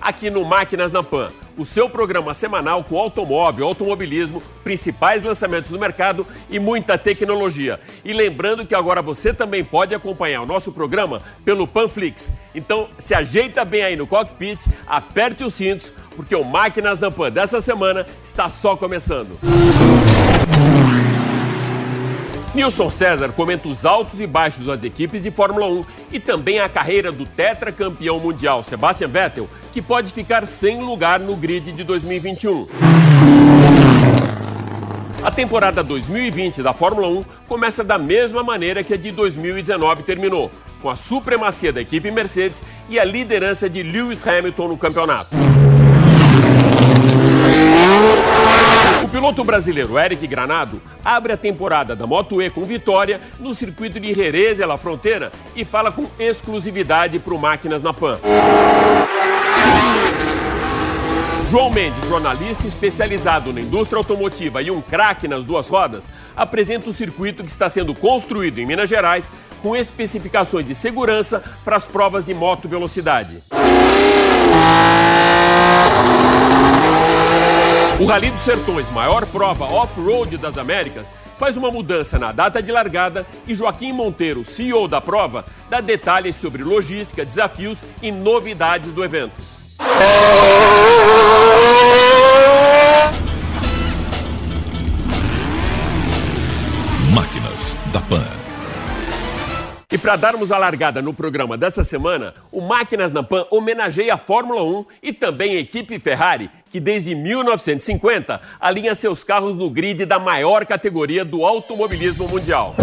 aqui no Máquinas na Pan, o seu programa semanal com automóvel, automobilismo, principais lançamentos do mercado e muita tecnologia. E lembrando que agora você também pode acompanhar o nosso programa pelo Panflix. Então, se ajeita bem aí no cockpit, aperte os cintos, porque o Máquinas na Pan dessa semana está só começando. Nilson César comenta os altos e baixos das equipes de Fórmula 1 e também a carreira do tetracampeão mundial Sebastian Vettel, que pode ficar sem lugar no grid de 2021. A temporada 2020 da Fórmula 1 começa da mesma maneira que a de 2019 terminou, com a supremacia da equipe Mercedes e a liderança de Lewis Hamilton no campeonato. Piloto brasileiro Eric Granado abre a temporada da Moto E com vitória no circuito de Jerez La Fronteira e fala com exclusividade para o Máquinas na Pan. João Mendes, jornalista especializado na indústria automotiva e um craque nas duas rodas, apresenta o circuito que está sendo construído em Minas Gerais com especificações de segurança para as provas de moto velocidade. O Rally dos Sertões, maior prova off-road das Américas, faz uma mudança na data de largada e Joaquim Monteiro, CEO da prova, dá detalhes sobre logística, desafios e novidades do evento. Máquinas da Pan. E para darmos a largada no programa dessa semana, o Máquinas na Pan homenageia a Fórmula 1 e também a equipe Ferrari, que desde 1950 alinha seus carros no grid da maior categoria do automobilismo mundial.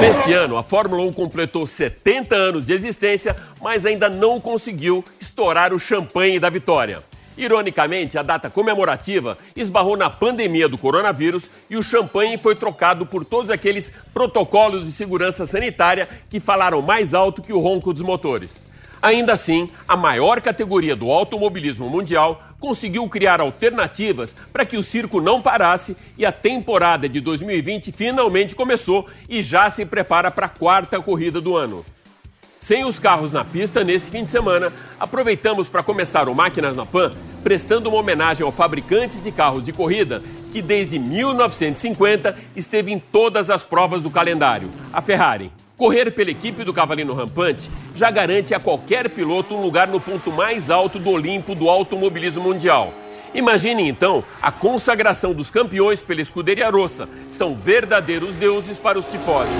Neste ano, a Fórmula 1 completou 70 anos de existência, mas ainda não conseguiu estourar o champanhe da vitória. Ironicamente, a data comemorativa esbarrou na pandemia do coronavírus e o champanhe foi trocado por todos aqueles protocolos de segurança sanitária que falaram mais alto que o ronco dos motores. Ainda assim, a maior categoria do automobilismo mundial conseguiu criar alternativas para que o circo não parasse e a temporada de 2020 finalmente começou e já se prepara para a quarta corrida do ano. Sem os carros na pista nesse fim de semana, aproveitamos para começar o Máquinas na Pan prestando uma homenagem ao fabricante de carros de corrida que desde 1950 esteve em todas as provas do calendário, a Ferrari. Correr pela equipe do Cavalino Rampante já garante a qualquer piloto um lugar no ponto mais alto do Olimpo do automobilismo mundial. Imagine então a consagração dos campeões pela escuderia Rossa. São verdadeiros deuses para os tifosi.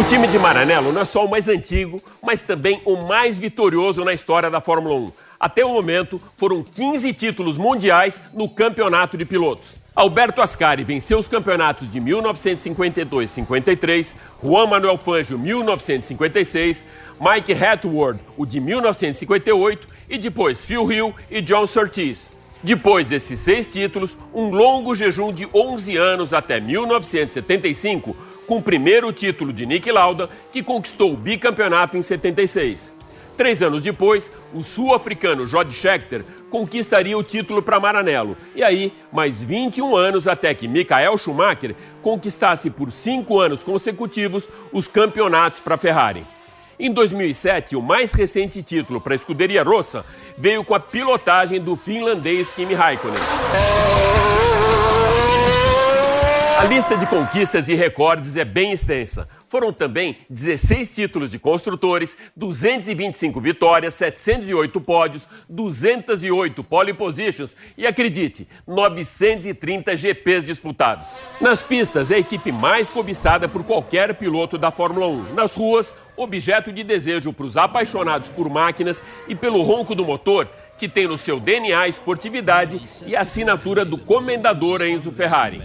O time de Maranello não é só o mais antigo, mas também o mais vitorioso na história da Fórmula 1. Até o momento, foram 15 títulos mundiais no campeonato de pilotos. Alberto Ascari venceu os campeonatos de 1952-53, Juan Manuel Fangio 1956, Mike Hatward o de 1958 e depois Phil Hill e John Surtees. Depois desses seis títulos, um longo jejum de 11 anos até 1975, com o primeiro título de Nick Lauda, que conquistou o bicampeonato em 76. Três anos depois, o sul-africano Jod Scheckter conquistaria o título para Maranello. E aí, mais 21 anos até que Michael Schumacher conquistasse por cinco anos consecutivos os campeonatos para Ferrari. Em 2007, o mais recente título para a escuderia Rossa veio com a pilotagem do finlandês Kimi Raikkonen. A lista de conquistas e recordes é bem extensa. Foram também 16 títulos de construtores, 225 vitórias, 708 pódios, 208 pole positions e, acredite, 930 GPs disputados. Nas pistas, é a equipe mais cobiçada por qualquer piloto da Fórmula 1. Nas ruas, objeto de desejo para os apaixonados por máquinas e pelo ronco do motor, que tem no seu DNA esportividade e assinatura do comendador Enzo Ferrari.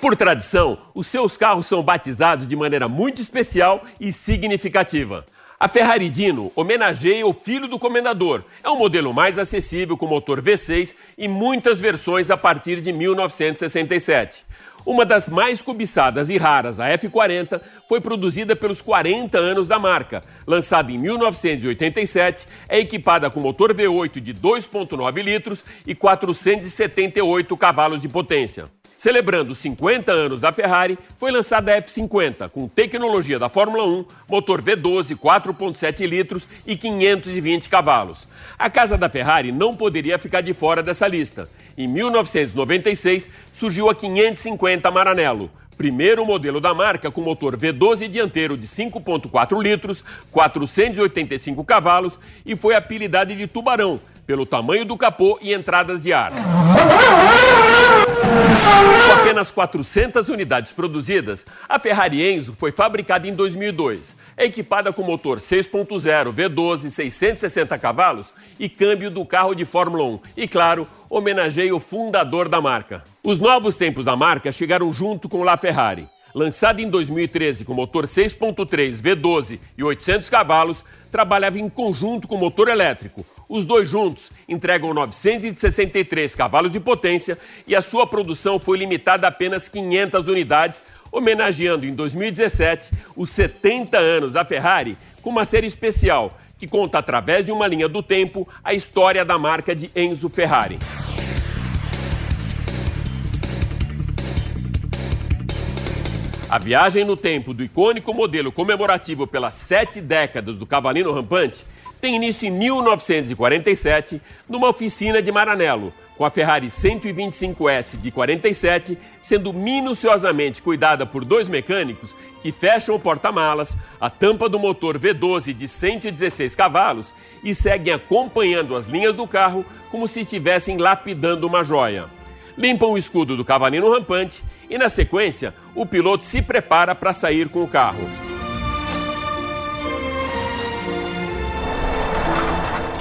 Por tradição, os seus carros são batizados de maneira muito especial e significativa. A Ferrari Dino homenageia o filho do comendador. É um modelo mais acessível com motor V6 e muitas versões a partir de 1967. Uma das mais cobiçadas e raras, a F40, foi produzida pelos 40 anos da marca. Lançada em 1987, é equipada com motor V8 de 2,9 litros e 478 cavalos de potência. Celebrando os 50 anos da Ferrari, foi lançada a F50, com tecnologia da Fórmula 1, motor V12, 4,7 litros e 520 cavalos. A casa da Ferrari não poderia ficar de fora dessa lista. Em 1996, surgiu a 550 Maranello, primeiro modelo da marca com motor V12 dianteiro de 5,4 litros, 485 cavalos e foi apelidada de Tubarão, pelo tamanho do capô e entradas de ar. Com apenas 400 unidades produzidas, a Ferrari Enzo foi fabricada em 2002. É equipada com motor 6.0 V12 660 cavalos e câmbio do carro de Fórmula 1. E claro, homenageia o fundador da marca. Os novos tempos da marca chegaram junto com La Ferrari. Lançada em 2013 com motor 6.3 V12 e 800 cavalos, trabalhava em conjunto com motor elétrico, os dois juntos entregam 963 cavalos de potência e a sua produção foi limitada a apenas 500 unidades, homenageando em 2017 os 70 anos da Ferrari com uma série especial que conta através de uma linha do tempo a história da marca de Enzo Ferrari. A viagem no tempo do icônico modelo comemorativo pelas sete décadas do Cavalino Rampante tem início em 1947, numa oficina de Maranello, com a Ferrari 125S de 47 sendo minuciosamente cuidada por dois mecânicos que fecham o porta-malas, a tampa do motor V12 de 116 cavalos e seguem acompanhando as linhas do carro como se estivessem lapidando uma joia. Limpam o escudo do cavalino rampante e, na sequência, o piloto se prepara para sair com o carro.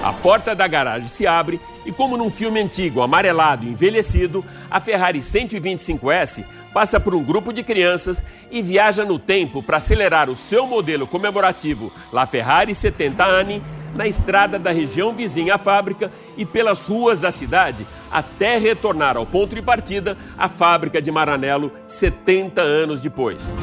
A porta da garagem se abre e, como num filme antigo, amarelado e envelhecido, a Ferrari 125S passa por um grupo de crianças e viaja no tempo para acelerar o seu modelo comemorativo La Ferrari 70 Anni na estrada da região vizinha à fábrica e pelas ruas da cidade até retornar ao ponto de partida, a fábrica de Maranello, 70 anos depois.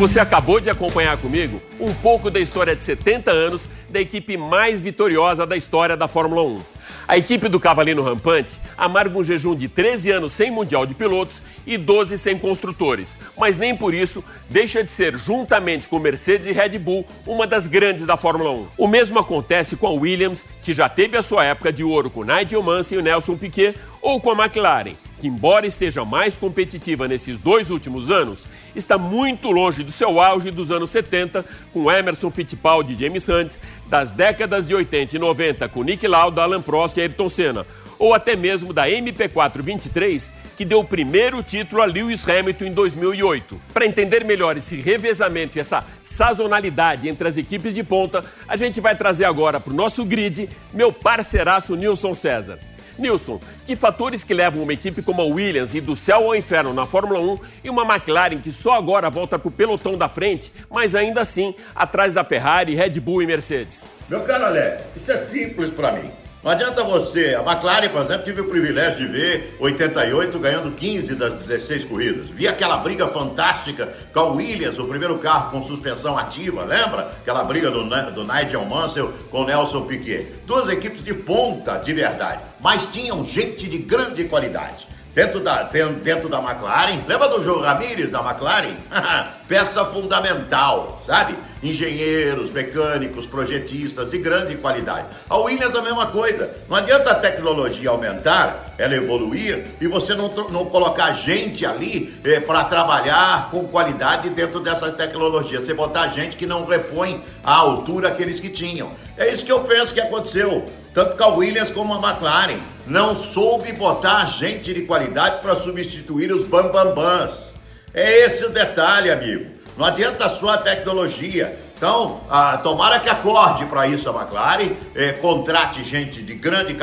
Você acabou de acompanhar comigo um pouco da história de 70 anos da equipe mais vitoriosa da história da Fórmula 1. A equipe do Cavalino Rampante amarga um jejum de 13 anos sem Mundial de Pilotos e 12 sem construtores, mas nem por isso deixa de ser, juntamente com Mercedes e Red Bull, uma das grandes da Fórmula 1. O mesmo acontece com a Williams, que já teve a sua época de ouro com Nigel Mansell e Nelson Piquet, ou com a McLaren, que, embora esteja mais competitiva nesses dois últimos anos, está muito longe do seu auge dos anos 70, com Emerson Fittipaldi e James Hunt, das décadas de 80 e 90, com Nick Lauda, Alan Prost e Ayrton Senna, ou até mesmo da MP4 23, que deu o primeiro título a Lewis Hamilton em 2008. Para entender melhor esse revezamento e essa sazonalidade entre as equipes de ponta, a gente vai trazer agora para o nosso grid meu parceiraço Nilson César. Nilson, que fatores que levam uma equipe como a Williams e do céu ao inferno na Fórmula 1 e uma McLaren que só agora volta para o pelotão da frente, mas ainda assim atrás da Ferrari, Red Bull e Mercedes? Meu caro Alex, isso é simples para mim. Não adianta você, a McLaren, por exemplo, tive o privilégio de ver 88 ganhando 15 das 16 corridas. Vi aquela briga fantástica com a Williams, o primeiro carro com suspensão ativa, lembra? Aquela briga do, do Nigel Mansell com Nelson Piquet. Duas equipes de ponta, de verdade, mas tinham gente de grande qualidade. Dentro da, dentro da McLaren, lembra do João Ramírez da McLaren? Peça fundamental, sabe? Engenheiros, mecânicos, projetistas de grande qualidade. A Williams a mesma coisa. Não adianta a tecnologia aumentar, ela evoluir e você não, não colocar gente ali é, para trabalhar com qualidade dentro dessa tecnologia. Você botar gente que não repõe a altura aqueles que tinham. É isso que eu penso que aconteceu tanto com a Williams como a McLaren, não soube botar gente de qualidade para substituir os bambambãs. É esse o detalhe, amigo. Não adianta só a tecnologia. Então, ah, tomara que acorde para isso a McLaren, eh, contrate gente de grande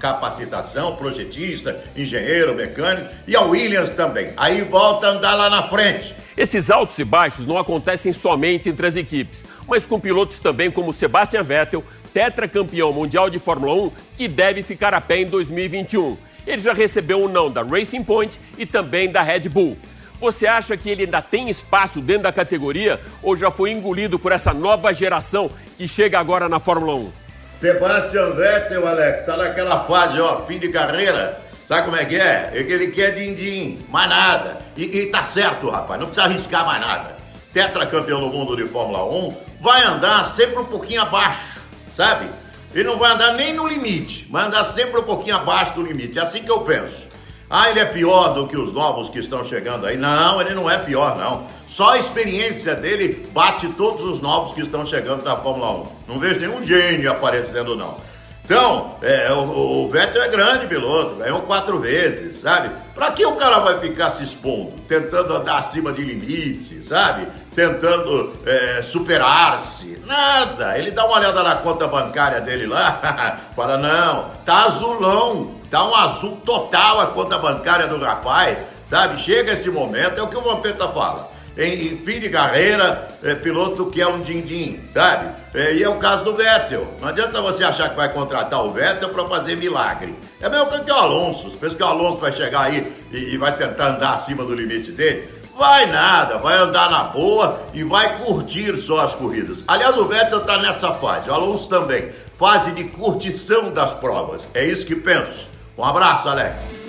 capacitação, projetista, engenheiro, mecânico, e a Williams também. Aí volta a andar lá na frente. Esses altos e baixos não acontecem somente entre as equipes, mas com pilotos também como Sebastian Vettel, tetracampeão mundial de Fórmula 1, que deve ficar a pé em 2021. Ele já recebeu o um não da Racing Point e também da Red Bull. Você acha que ele ainda tem espaço dentro da categoria ou já foi engolido por essa nova geração que chega agora na Fórmula 1? Sebastian Vettel, Alex, está naquela fase, ó, fim de carreira. Sabe como é que é? É que ele quer din-din, mais nada. E, e tá certo, rapaz, não precisa arriscar mais nada. Tetracampeão do mundo de Fórmula 1 vai andar sempre um pouquinho abaixo, sabe? Ele não vai andar nem no limite, vai andar sempre um pouquinho abaixo do limite. É assim que eu penso. Ah, ele é pior do que os novos que estão chegando aí. Não, ele não é pior, não. Só a experiência dele bate todos os novos que estão chegando da Fórmula 1. Não vejo nenhum gênio aparecendo, não. Então, é, o, o Vettel é grande piloto, ganhou quatro vezes, sabe? Pra que o cara vai ficar se expondo, tentando andar acima de limite, sabe? Tentando é, superar-se? Nada. Ele dá uma olhada na conta bancária dele lá, fala, não, tá azulão Dá um azul total a conta bancária do rapaz, sabe? Chega esse momento, é o que o Vampeta fala. Em, fim de carreira, é, piloto que é um din-din, sabe? É, e é o caso do Vettel. Não adianta você achar que vai contratar o Vettel para fazer milagre. É mesmo que o Alonso. Pensa que o Alonso vai chegar aí e, e vai tentar andar acima do limite dele? Vai nada, vai andar na boa e vai curtir só as corridas. Aliás, o Vettel está nessa fase, o Alonso também. Fase de curtição das provas. É isso que penso. Um abraço, Alex.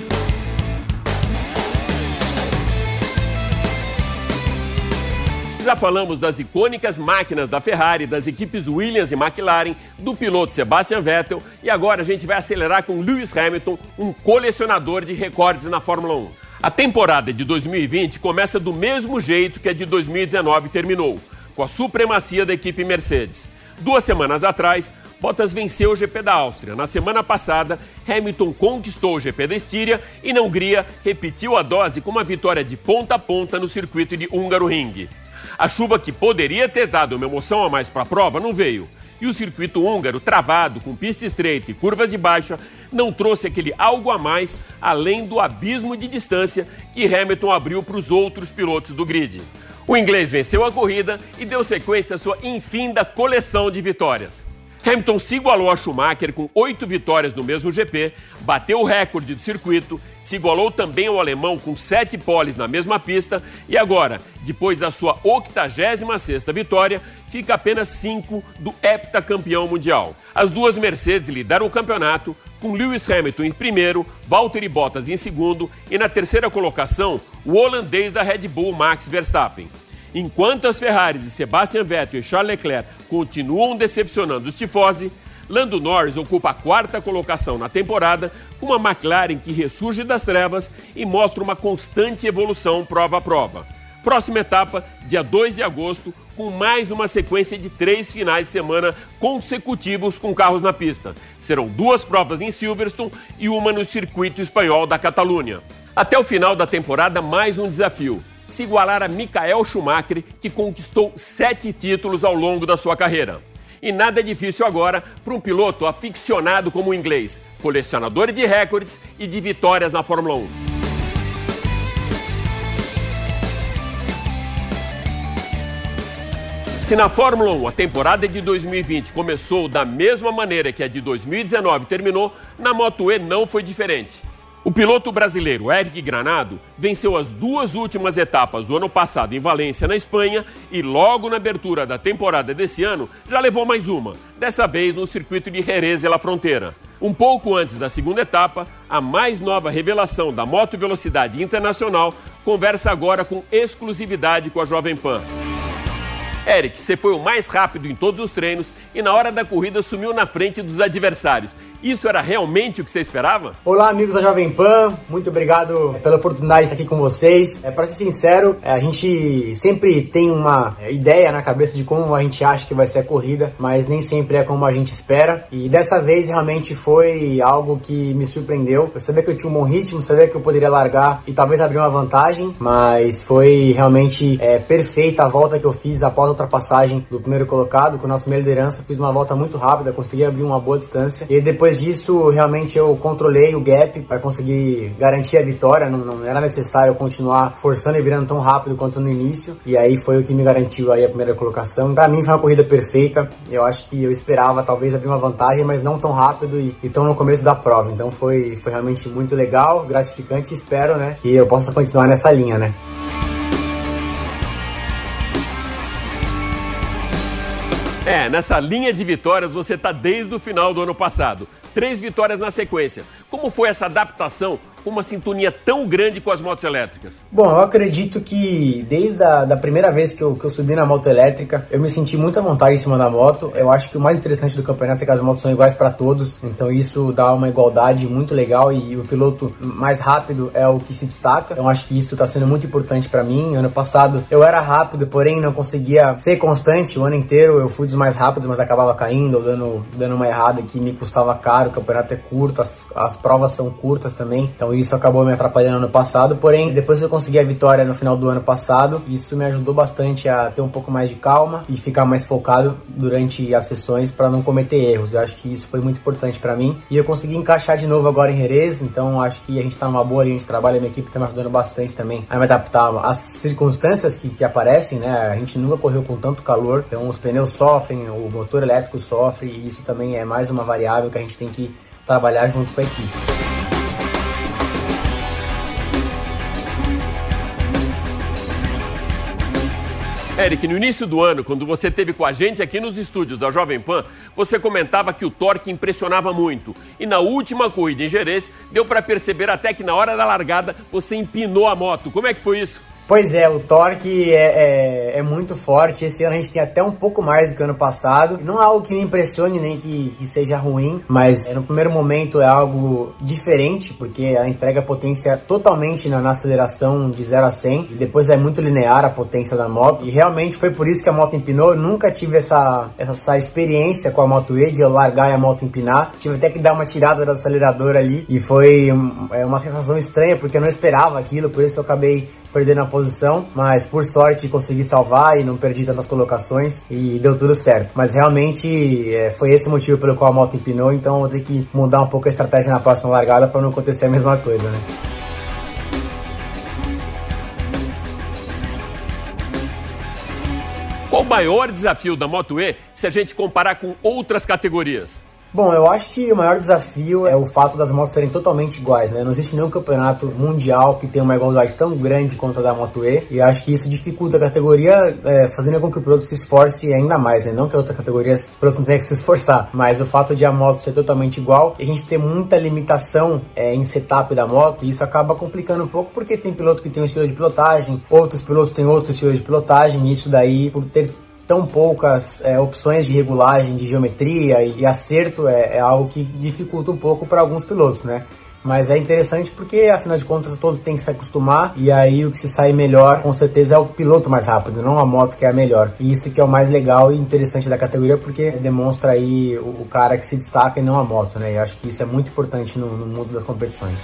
Já falamos das icônicas máquinas da Ferrari, das equipes Williams e McLaren, do piloto Sebastian Vettel e agora a gente vai acelerar com Lewis Hamilton, um colecionador de recordes na Fórmula 1. A temporada de 2020 começa do mesmo jeito que a de 2019 terminou, com a supremacia da equipe Mercedes. Duas semanas atrás, Bottas venceu o GP da Áustria. Na semana passada, Hamilton conquistou o GP da Estíria e na Hungria repetiu a dose com uma vitória de ponta a ponta no circuito de Húngaro Ring. A chuva que poderia ter dado uma emoção a mais para a prova não veio. E o circuito húngaro, travado, com pista estreita e curvas de baixa, não trouxe aquele algo a mais além do abismo de distância que Hamilton abriu para os outros pilotos do grid. O inglês venceu a corrida e deu sequência à sua infinda coleção de vitórias. Hamilton se igualou a Schumacher com oito vitórias no mesmo GP, bateu o recorde do circuito, se igualou também ao alemão com sete poles na mesma pista e agora, depois da sua 86ª vitória, fica apenas cinco do heptacampeão mundial. As duas Mercedes lideram o campeonato, com Lewis Hamilton em primeiro, Valtteri Bottas em segundo e na terceira colocação, o holandês da Red Bull Max Verstappen. Enquanto as Ferraris e Sebastian Vettel e Charles Leclerc continuam decepcionando os tifosi, Lando Norris ocupa a quarta colocação na temporada, com uma McLaren que ressurge das trevas e mostra uma constante evolução prova a prova. Próxima etapa, dia 2 de agosto, com mais uma sequência de três finais de semana consecutivos com carros na pista. Serão duas provas em Silverstone e uma no circuito espanhol da Catalunha. Até o final da temporada, mais um desafio se igualar a Michael Schumacher, que conquistou sete títulos ao longo da sua carreira. E nada é difícil agora para um piloto aficionado como o inglês, colecionador de recordes e de vitórias na Fórmula 1. Se na Fórmula 1 a temporada de 2020 começou da mesma maneira que a de 2019 terminou, na Moto E não foi diferente. O piloto brasileiro Eric Granado venceu as duas últimas etapas do ano passado em Valência, na Espanha, e logo na abertura da temporada desse ano já levou mais uma, dessa vez no circuito de Jerez e La Fronteira. Um pouco antes da segunda etapa, a mais nova revelação da moto velocidade internacional conversa agora com exclusividade com a Jovem Pan. Eric, você foi o mais rápido em todos os treinos e na hora da corrida sumiu na frente dos adversários. Isso era realmente o que você esperava? Olá, amigos da Jovem Pan. Muito obrigado pela oportunidade de estar aqui com vocês. É, para ser sincero, é, a gente sempre tem uma é, ideia na cabeça de como a gente acha que vai ser a corrida, mas nem sempre é como a gente espera. E dessa vez realmente foi algo que me surpreendeu. Eu sabia que eu tinha um bom ritmo, sabia que eu poderia largar e talvez abrir uma vantagem, mas foi realmente é, perfeita a volta que eu fiz após a ultrapassagem do primeiro colocado, com a nossa primeira liderança. Fiz uma volta muito rápida, consegui abrir uma boa distância. E depois disso, realmente eu controlei o gap para conseguir garantir a vitória. Não, não, era necessário continuar forçando e virando tão rápido quanto no início. E aí foi o que me garantiu aí a primeira colocação. Para mim foi uma corrida perfeita. Eu acho que eu esperava talvez abrir uma vantagem, mas não tão rápido e, e tão no começo da prova. Então foi, foi realmente muito legal, gratificante. Espero, né, que eu possa continuar nessa linha, né? É, nessa linha de vitórias você está desde o final do ano passado. Três vitórias na sequência. Como foi essa adaptação uma sintonia tão grande com as motos elétricas? Bom, eu acredito que desde a da primeira vez que eu, que eu subi na moto elétrica, eu me senti muita vontade em cima da moto. Eu acho que o mais interessante do campeonato é que as motos são iguais para todos, então isso dá uma igualdade muito legal e o piloto mais rápido é o que se destaca. Eu acho que isso está sendo muito importante para mim. Ano passado eu era rápido, porém não conseguia ser constante o ano inteiro. Eu fui dos mais rápidos, mas acabava caindo ou dando, dando uma errada que me custava caro. O campeonato é curto, as, as provas são curtas também, então isso acabou me atrapalhando no passado, porém, depois que eu consegui a vitória no final do ano passado, isso me ajudou bastante a ter um pouco mais de calma e ficar mais focado durante as sessões para não cometer erros. Eu acho que isso foi muito importante para mim e eu consegui encaixar de novo agora em Jerez, então acho que a gente está numa boa linha de trabalho, a minha equipe está me ajudando bastante também a me adaptar às circunstâncias que, que aparecem, né? A gente nunca correu com tanto calor, então os pneus sofrem, o motor elétrico sofre e isso também é mais uma variável que a gente tem que trabalhar junto com a equipe. Eric, no início do ano, quando você esteve com a gente aqui nos estúdios da Jovem Pan, você comentava que o torque impressionava muito. E na última corrida em Jerez, deu para perceber até que na hora da largada você empinou a moto. Como é que foi isso? Pois é, o torque é, é, é, muito forte. Esse ano a gente tem até um pouco mais do que ano passado. Não é algo que me impressione nem que, que seja ruim, mas é, no primeiro momento é algo diferente, porque ela entrega potência totalmente na, na, aceleração de 0 a 100 e depois é muito linear a potência da moto. E realmente foi por isso que a moto empinou. Eu nunca tive essa, essa experiência com a Moto E de eu largar e a moto empinar. Tive até que dar uma tirada do acelerador ali e foi é, uma sensação estranha porque eu não esperava aquilo, por isso eu acabei perdendo a posição, mas por sorte consegui salvar e não perdi tantas colocações e deu tudo certo. Mas realmente é, foi esse o motivo pelo qual a moto empinou, então vou ter que mudar um pouco a estratégia na próxima largada para não acontecer a mesma coisa, né? Qual o maior desafio da Moto E se a gente comparar com outras categorias? Bom, eu acho que o maior desafio é o fato das motos serem totalmente iguais, né? Não existe nenhum campeonato mundial que tenha uma igualdade tão grande quanto a da Moto E, e acho que isso dificulta a categoria, é, fazendo com que o piloto se esforce ainda mais, né? Não que outras categorias o piloto não tenha que se esforçar, mas o fato de a moto ser totalmente igual e a gente ter muita limitação é, em setup da moto, isso acaba complicando um pouco, porque tem piloto que tem um estilo de pilotagem, outros pilotos têm outro estilo de pilotagem, e isso daí, por ter tão poucas é, opções de regulagem, de geometria e, e acerto é, é, algo que dificulta um pouco para alguns pilotos, né? Mas é interessante porque, afinal de contas, todos têm que se acostumar e aí o que se sai melhor, com certeza, é o piloto mais rápido, não a moto que é a melhor. E isso que é o mais legal e interessante da categoria porque demonstra aí o, o cara que se destaca e não a moto, né? E acho que isso é muito importante no, no mundo das competições.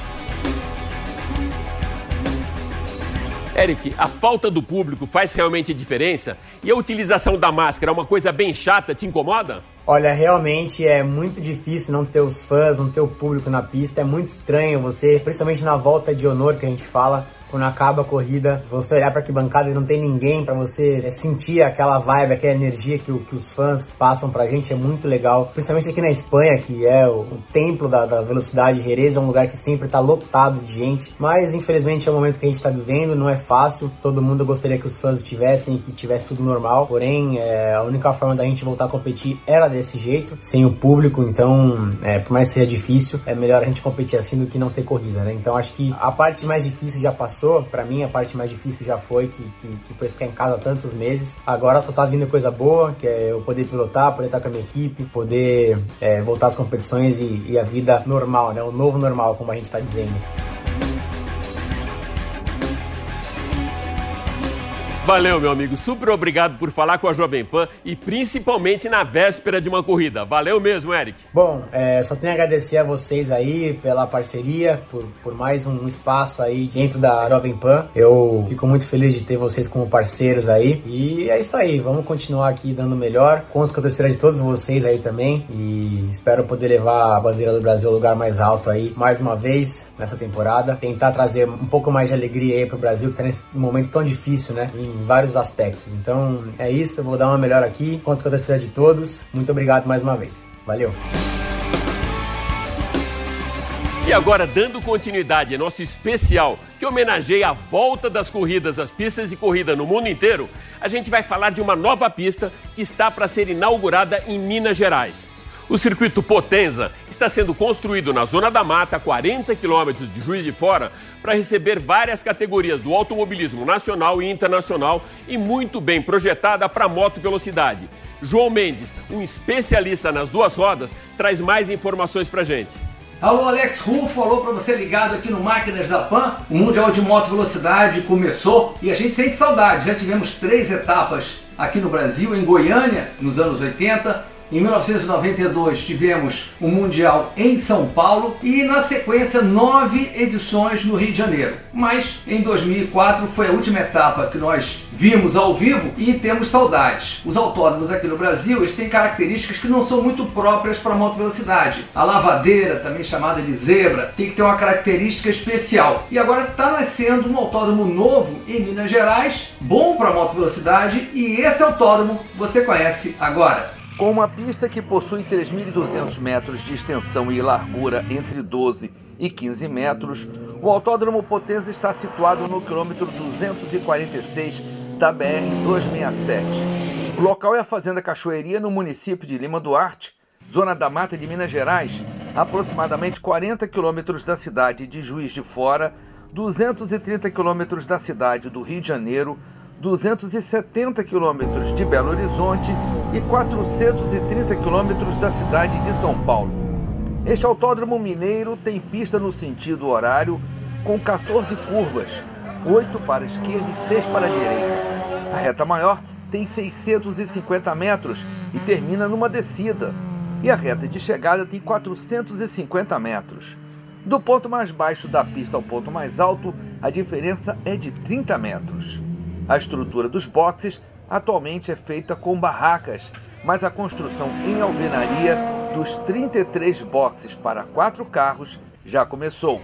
Eric, a falta do público faz realmente diferença? E a utilização da máscara é uma coisa bem chata, te incomoda? Olha, realmente é muito difícil não ter os fãs, não ter o público na pista. É muito estranho você, principalmente na volta de honor que a gente fala, quando acaba a corrida, você olhar para que bancada e não tem ninguém para você é, sentir aquela vibe, aquela energia que, que, os fãs passam pra gente é muito legal. Principalmente aqui na Espanha, que é o, o templo da, da, velocidade. Jerez é um lugar que sempre tá lotado de gente, mas infelizmente é o momento que a gente tá vivendo, não é fácil. Todo mundo gostaria que os fãs tivessem, que tivesse tudo normal. Porém, é, a única forma da gente voltar a competir era desse jeito, sem o público. Então, é, por mais que seja difícil, é melhor a gente competir assim do que não ter corrida, né? Então, acho que a parte mais difícil já passou passou. Para mim, a parte mais difícil já foi, que, que, que, foi ficar em casa tantos meses. Agora só tá vindo coisa boa, que é eu poder pilotar, poder estar com a minha equipe, poder é, voltar às competições e, e a vida normal, né? O novo normal, como a gente está dizendo. Valeu, meu amigo. Super obrigado por falar com a Jovem Pan e principalmente na véspera de uma corrida. Valeu mesmo, Eric. Bom, é, só tenho a agradecer a vocês aí pela parceria, por, por mais um espaço aí dentro da Jovem Pan. Eu fico muito feliz de ter vocês como parceiros aí. E é isso aí, vamos continuar aqui dando melhor. Conto com a torcida de todos vocês aí também. E espero poder levar a bandeira do Brasil ao lugar mais alto aí, mais uma vez nessa temporada. Tentar trazer um pouco mais de alegria aí pro Brasil, que tá nesse momento tão difícil, né? Em vários aspectos. Então é isso, eu vou dar uma melhor aqui. Conto com a torcida de todos. Muito obrigado mais uma vez. Valeu! E agora, dando continuidade ao nosso especial que homenageia a volta das corridas às pistas de corrida no mundo inteiro, a gente vai falar de uma nova pista que está para ser inaugurada em Minas Gerais. O circuito Potenza está sendo construído na Zona da Mata, a 40 quilômetros de Juiz de Fora, para receber várias categorias do automobilismo nacional e internacional e muito bem projetada para moto velocidade. João Mendes, um especialista nas duas rodas, traz mais informações para gente. Alô, Alex Rufo, alô para você ligado aqui no Máquinas da Pan. O Mundial de Moto Velocidade começou e a gente sente saudade. Já tivemos três etapas aqui no Brasil, em Goiânia, nos anos 80, em 1992 tivemos o Mundial em São Paulo e na sequência nove edições no Rio de Janeiro. Mas em 2004 foi a última etapa que nós vimos ao vivo e temos saudades. Os autódromos aqui no Brasil eles têm características que não são muito próprias para moto velocidade. A lavadeira, também chamada de zebra, tem que ter uma característica especial. E agora está nascendo um autódromo novo em Minas Gerais, bom para moto velocidade e esse autódromo você conhece agora. Com uma pista que possui 3.200 metros de extensão e largura entre 12 e 15 metros, o Autódromo Potenza está situado no quilômetro 246 da BR-267. O local é a Fazenda Cachoeiria, no município de Lima Duarte, zona da mata de Minas Gerais, aproximadamente 40 quilômetros da cidade de Juiz de Fora, 230 quilômetros da cidade do Rio de Janeiro, 270 quilômetros de Belo Horizonte e 430 quilômetros da cidade de São Paulo. Este autódromo mineiro tem pista no sentido horário com 14 curvas, 8 para a esquerda e 6 para a direita. A reta maior tem 650 metros e termina numa descida, e a reta de chegada tem 450 metros. Do ponto mais baixo da pista ao ponto mais alto, a diferença é de 30 metros. A estrutura dos boxes atualmente é feita com barracas, mas a construção em alvenaria dos 33 boxes para quatro carros já começou.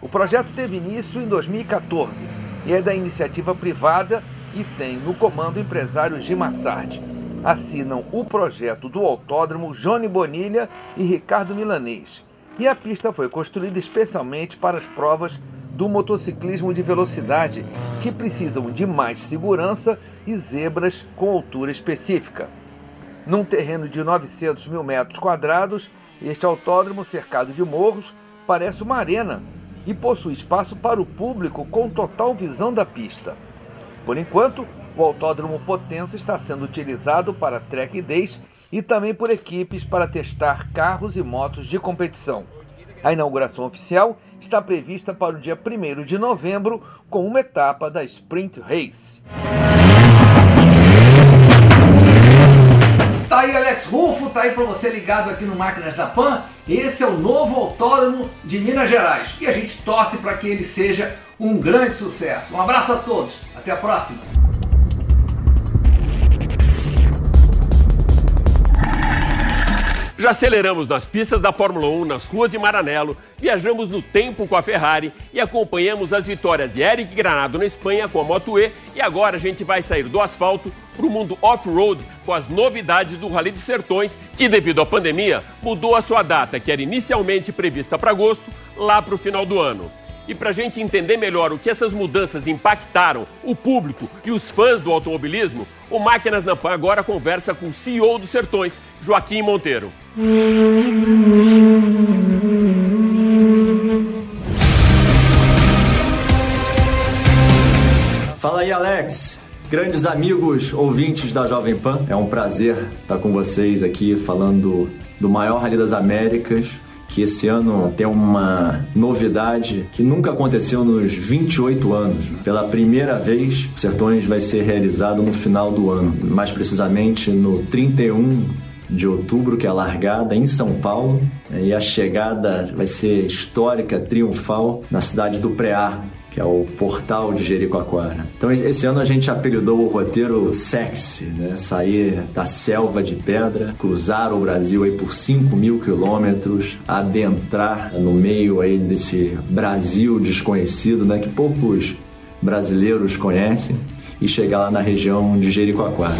O projeto teve início em 2014 e é da iniciativa privada e tem no comando empresário Gimassardi. Assinam o projeto do autódromo Johnny Bonilha e Ricardo Milanês. E a pista foi construída especialmente para as provas do motociclismo de velocidade, que precisam de mais segurança e zebras com altura específica. Num terreno de 900 mil metros quadrados, este autódromo cercado de morros parece uma arena e possui espaço para o público com total visão da pista. Por enquanto, o autódromo Potenza está sendo utilizado para track days e também por equipes para testar carros e motos de competição. A inauguração oficial está prevista para o dia 1 de novembro, com uma etapa da Sprint Race. Tá aí Alex Rufo, tá aí para você ligado aqui no Máquinas da Pan. Esse é o novo autódromo de Minas Gerais e a gente torce para que ele seja um grande sucesso. Um abraço a todos, até a próxima. Já aceleramos nas pistas da Fórmula 1, nas ruas de Maranello, viajamos no tempo com a Ferrari e acompanhamos as vitórias de Eric Granado na Espanha com a Moto E e agora a gente vai sair do asfalto para o mundo off-road com as novidades do Rally dos Sertões, que devido à pandemia mudou a sua data, que era inicialmente prevista para agosto, lá para o final do ano. E para a gente entender melhor o que essas mudanças impactaram o público e os fãs do automobilismo, o Máquinas na Pan agora conversa com o CEO dos Sertões, Joaquim Monteiro. Alex, grandes amigos ouvintes da Jovem Pan, é um prazer estar com vocês aqui falando do maior Rally das Américas, que esse ano tem uma novidade que nunca aconteceu nos 28 anos. Pela primeira vez, o Sertões vai ser realizado no final do ano, mais precisamente no 31 de outubro, que é a largada em São Paulo, e a chegada vai ser histórica, triunfal, na cidade do Preá, que é o portal de Jericoacoara. Então esse ano a gente apelidou o roteiro sexy, né? Sair da selva de pedra, cruzar o Brasil aí por 5 mil quilômetros, adentrar no meio aí desse Brasil desconhecido, né? Que poucos brasileiros conhecem e chegar lá na região de Jericoacoara.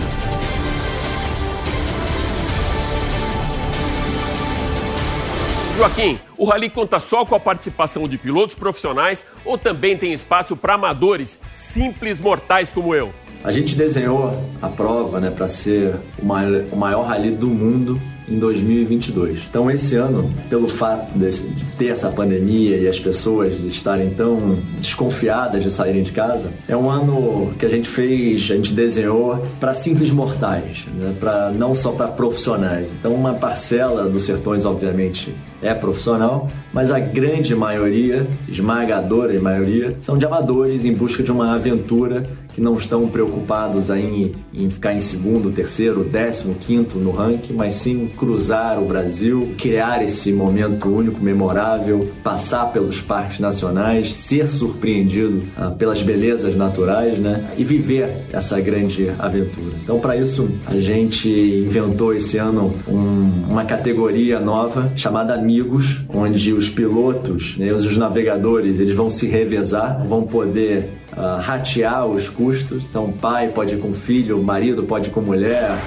Joaquim, o Rally conta só com a participação de pilotos profissionais ou também tem espaço para amadores, simples mortais como eu? A gente desenhou a prova né, para ser o maior, o maior rally do mundo em 2022. Então, esse ano, pelo fato de, ter essa pandemia e as pessoas estarem tão desconfiadas de saírem de casa, é um ano que a gente fez, a gente desenhou para simples mortais, né? para não só para profissionais. Então, uma parcela dos sertões, obviamente, é profissional, mas a grande maioria, esmagadora maioria, são de amadores em busca de uma aventura que não estão preocupados em, em ficar em segundo, terceiro, décimo, quinto no ranking, mas sim cruzar o Brasil, criar esse momento único, memorável, passar pelos parques nacionais, ser surpreendido ah, pelas belezas naturais, né? E viver essa grande aventura. Então, para isso, a gente inventou esse ano um, uma categoria nova chamada Amigos, onde os pilotos, né, os navegadores, eles vão se revezar, vão poder uh, ratear os custos. Então, pai pode ir com filho, marido pode ir com mulher.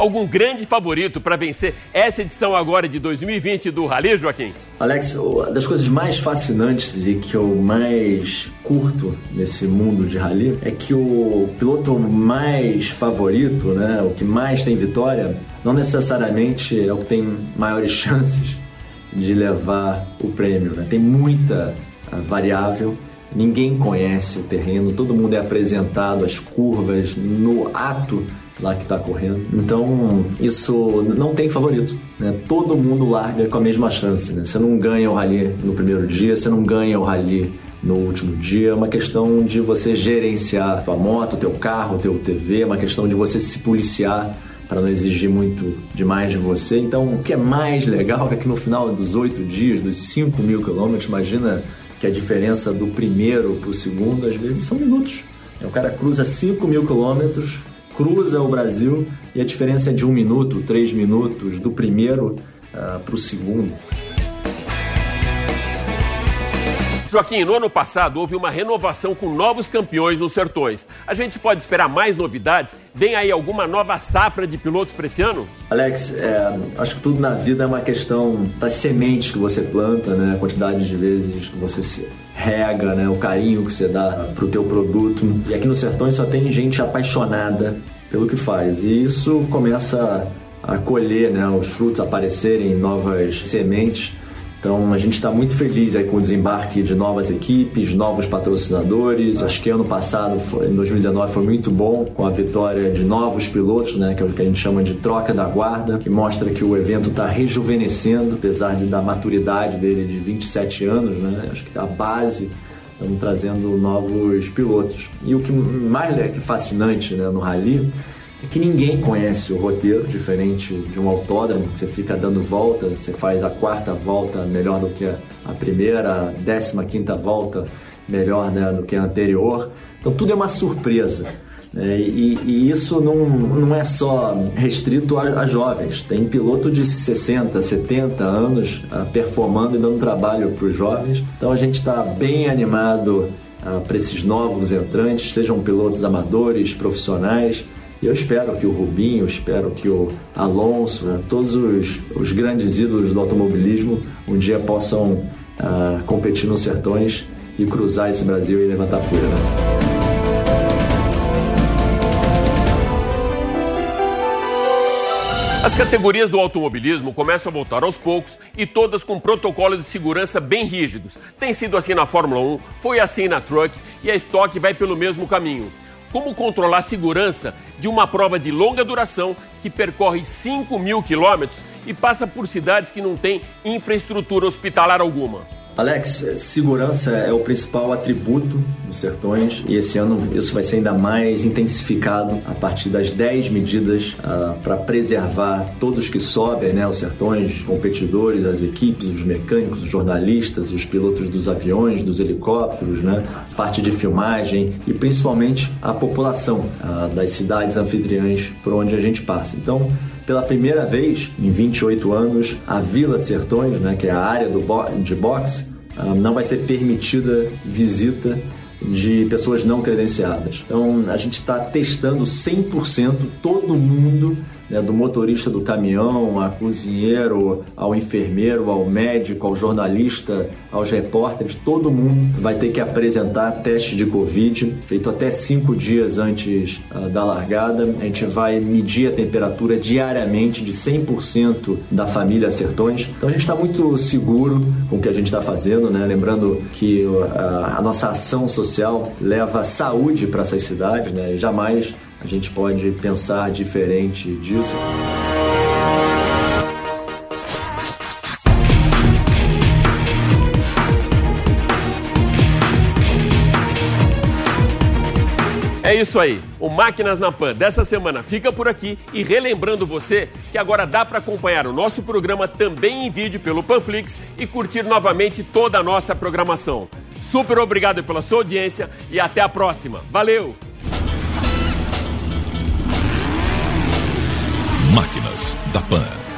Algum grande favorito para vencer essa edição agora de 2020 do Rally, Joaquim? Alex, uma das coisas mais fascinantes e que eu mais curto nesse mundo de rally é que o piloto mais favorito, né, o que mais tem vitória, não necessariamente é o que tem maiores chances de levar o prêmio. Né? Tem muita ah, variável, ninguém conhece o terreno, todo mundo é apresentado as curvas no ato lá que está correndo. Então, isso não tem favorito. Né? Todo mundo larga com a mesma chance. Né? Você não ganha o rally no primeiro dia, você não ganha o rally no último dia. É uma questão de você gerenciar tua moto, teu carro, teu TV, é uma questão de você se policiar para não exigir muito demais de você. Então, o que é mais legal é que no final dos oito dias, dos 5 mil quilômetros, imagina que a diferença do primeiro para o segundo, às vezes, são minutos. O cara cruza 5 mil quilômetros, cruza o Brasil e a diferença é de um minuto, três minutos do primeiro uh, para o segundo. Joaquim, no ano passado houve uma renovação com novos campeões nos sertões. A gente pode esperar mais novidades? Vem aí alguma nova safra de pilotos para esse ano? Alex, é, acho que tudo na vida é uma questão das sementes que você planta, né? A quantidade de vezes que você se rega, né? O carinho que você dá pro teu produto. E aqui nos sertões só tem gente apaixonada pelo que faz. E isso começa a colher, né? Os frutos aparecerem, novas sementes. Então a gente está muito feliz aí com o desembarque de novas equipes, novos patrocinadores. Acho que ano passado, em 2019, foi muito bom com a vitória de novos pilotos, né, que é o que a gente chama de troca da guarda, que mostra que o evento está rejuvenescendo, apesar de, da maturidade dele de 27 anos. Né, acho que a base estamos trazendo novos pilotos. E o que mais é fascinante né, no rally é que ninguém conhece o roteiro, diferente de um autódromo, que você fica dando volta, você faz a quarta volta melhor do que a primeira, a décima quinta volta melhor né, do que a anterior. Então tudo é uma surpresa. Né? E, e, isso não, não é só restrito a, a, jovens. Tem piloto de 60, 70 anos uh, performando e dando trabalho para os jovens. Então a gente está bem animado uh, para esses novos entrantes, sejam pilotos amadores, profissionais. E eu espero que o Rubinho, espero que o Alonso, né, todos os, os, grandes ídolos do automobilismo um dia possam uh, competir nos sertões e cruzar esse Brasil e levantar poeira. As categorias do automobilismo começam a voltar aos poucos e todas com protocolos de segurança bem rígidos. Tem sido assim na Fórmula 1, foi assim na Truck e a Stock vai pelo mesmo caminho. Como controlar a segurança de uma prova de longa duração que percorre 5 mil quilômetros e passa por cidades que não têm infraestrutura hospitalar alguma? Alex, segurança é o principal atributo dos sertões e esse ano isso vai ser ainda mais intensificado a partir das 10 medidas uh, para preservar todos que sobem né, os sertões, os competidores, as equipes, os mecânicos, os jornalistas, os pilotos dos aviões, dos helicópteros, né, parte de filmagem e principalmente a população uh, das cidades anfitriãs por onde a gente passa. Então, pela primeira vez em 28 anos, a Vila Sertões, né, que é a área do bo de boxe, ah, não vai ser permitida visita de pessoas não credenciadas. Então a gente está testando 100% todo mundo né, do motorista do caminhão, a cozinheiro, ao enfermeiro, ao médico, ao jornalista, aos repórteres, todo mundo vai ter que apresentar teste de Covid, feito até cinco dias antes uh, da largada. A gente vai medir a temperatura diariamente de 100% da família Sertões. Então a gente está muito seguro com o que a gente está fazendo, né? lembrando que uh, a nossa ação social leva saúde para essas cidades, né? E jamais a gente pode pensar diferente disso. É isso aí. O Máquinas na Pan dessa semana fica por aqui e relembrando você que agora dá para acompanhar o nosso programa também em vídeo pelo Panflix e curtir novamente toda a nossa programação. Super obrigado pela sua audiência e até a próxima. Valeu! Máquinas da Pan.